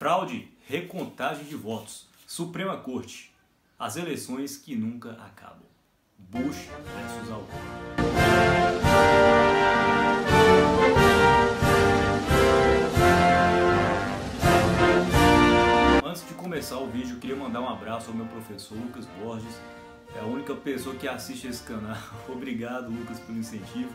Fraude, recontagem de votos, Suprema Corte, as eleições que nunca acabam. Bush versus Al Gore. Antes de começar o vídeo, eu queria mandar um abraço ao meu professor Lucas Borges, é a única pessoa que assiste esse canal. Obrigado, Lucas, pelo incentivo.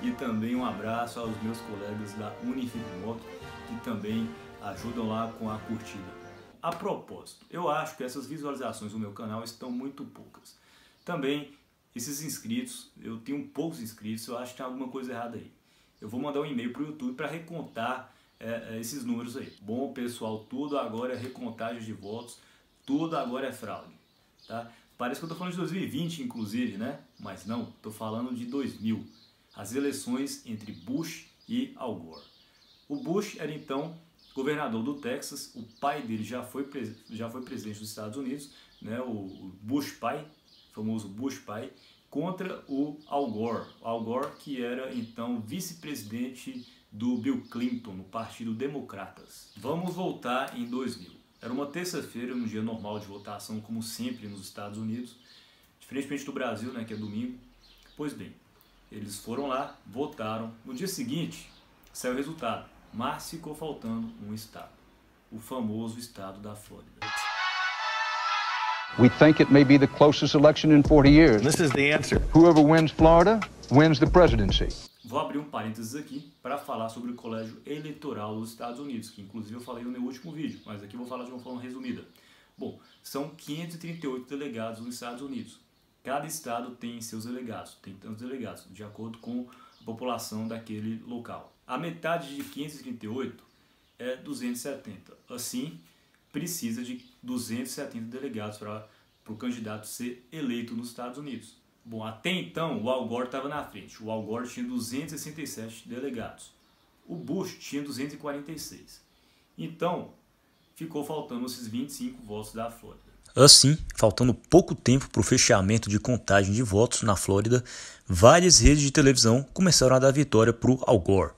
E também um abraço aos meus colegas da Unifipmoc, que também ajudam lá com a curtida. A propósito, eu acho que essas visualizações do meu canal estão muito poucas. Também, esses inscritos, eu tenho poucos inscritos, eu acho que tem alguma coisa errada aí. Eu vou mandar um e-mail para o YouTube para recontar é, é, esses números aí. Bom, pessoal, tudo agora é recontagem de votos, tudo agora é fraude. Tá? Parece que eu estou falando de 2020, inclusive, né? Mas não, estou falando de 2000. As eleições entre Bush e Al Gore. O Bush era então governador do Texas, o pai dele já foi, já foi presidente dos Estados Unidos, né, o Bush pai, famoso Bush pai, contra o Al Gore. Al Gore que era então vice-presidente do Bill Clinton no Partido Democratas. Vamos voltar em 2000. Era uma terça-feira, um dia normal de votação, como sempre nos Estados Unidos, diferentemente do Brasil, né, que é domingo. Pois bem, eles foram lá, votaram. No dia seguinte, saiu o resultado mas ficou faltando um estado, o famoso estado da Flórida. We think it may be the closest election in 40 years. This is the answer. Whoever wins Florida wins the presidency. Vou abrir um parênteses aqui para falar sobre o colégio eleitoral dos Estados Unidos, que inclusive eu falei no meu último vídeo, mas aqui vou falar de uma forma resumida. Bom, são 538 delegados nos Estados Unidos. Cada estado tem seus delegados, tem tantos delegados, de acordo com a população daquele local. A metade de 538 é 270. Assim, precisa de 270 delegados para o candidato ser eleito nos Estados Unidos. Bom, até então o Al Gore estava na frente. O Al Gore tinha 267 delegados. O Bush tinha 246. Então, ficou faltando esses 25 votos da Flórida. Assim, faltando pouco tempo para o fechamento de contagem de votos na Flórida, várias redes de televisão começaram a dar vitória para o Al Gore.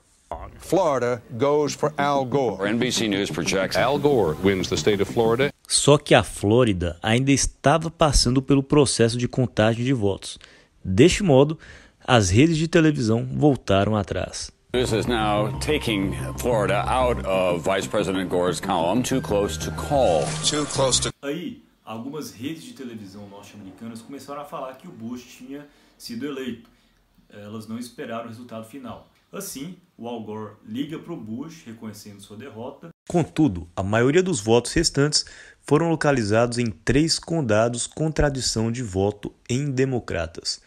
Florida goes for Al Gore. NBC News projects Al Gore wins the state of Florida. Só que a Flórida ainda estava passando pelo processo de contagem de votos. Deste modo, as redes de televisão voltaram atrás. News is now taking Florida out of Vice President Gore's column. Too close to call. Too close to. Aí, algumas redes de televisão norte-americanas começaram a falar que o Bush tinha sido eleito. Elas não esperaram o resultado final. Assim, o Al Gore liga para o Bush, reconhecendo sua derrota. Contudo, a maioria dos votos restantes foram localizados em três condados com tradição de voto em democratas.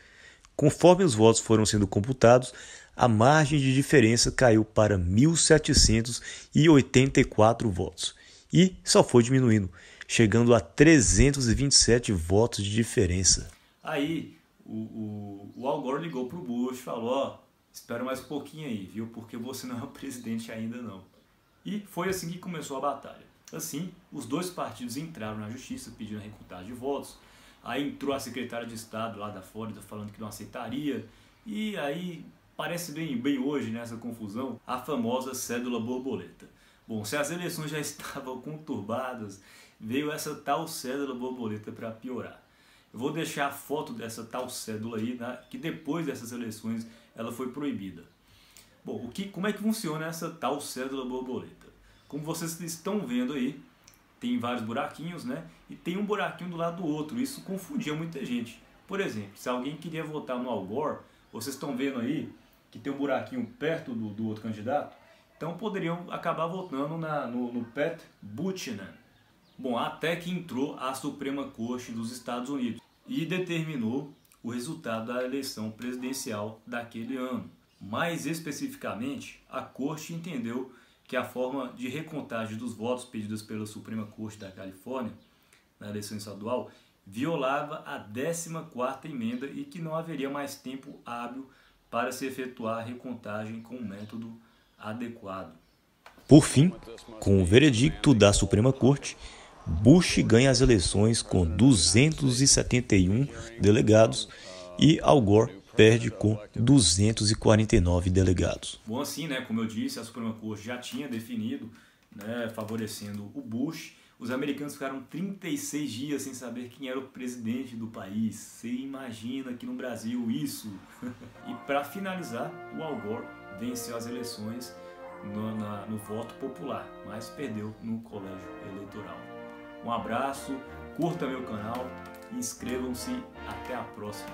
Conforme os votos foram sendo computados, a margem de diferença caiu para 1.784 votos e só foi diminuindo, chegando a 327 votos de diferença. Aí o, o, o Al Gore ligou para o Bush falou: ó, espera mais um pouquinho aí, viu? Porque você não é o presidente ainda não. E foi assim que começou a batalha. Assim, os dois partidos entraram na justiça pedindo a recontagem de votos. Aí entrou a secretária de Estado lá da Flórida falando que não aceitaria. E aí parece bem, bem hoje nessa confusão a famosa cédula borboleta. Bom, se as eleições já estavam conturbadas, veio essa tal cédula borboleta para piorar. Eu vou deixar a foto dessa tal cédula aí, né, que depois dessas eleições ela foi proibida. Bom, o que, como é que funciona essa tal cédula borboleta? Como vocês estão vendo aí, tem vários buraquinhos, né? E tem um buraquinho do lado do outro. Isso confundia muita gente. Por exemplo, se alguém queria votar no Al Gore, vocês estão vendo aí que tem um buraquinho perto do, do outro candidato, então poderiam acabar votando na, no, no Pat Buchanan. Bom, até que entrou a Suprema Corte dos Estados Unidos e determinou o resultado da eleição presidencial daquele ano. Mais especificamente, a Corte entendeu que a forma de recontagem dos votos pedidas pela Suprema Corte da Califórnia na eleição estadual violava a 14ª emenda e que não haveria mais tempo hábil para se efetuar a recontagem com um método adequado. Por fim, com o veredicto da Suprema Corte, Bush ganha as eleições com 271 delegados e Al Gore perde com 249 delegados. Bom, assim, né, como eu disse, a Suprema Corte já tinha definido né, favorecendo o Bush. Os americanos ficaram 36 dias sem saber quem era o presidente do país. Você imagina aqui no Brasil isso? e para finalizar, o Al Gore venceu as eleições no, na, no voto popular, mas perdeu no colégio eleitoral. Um abraço, curta meu canal, inscrevam-se, até a próxima.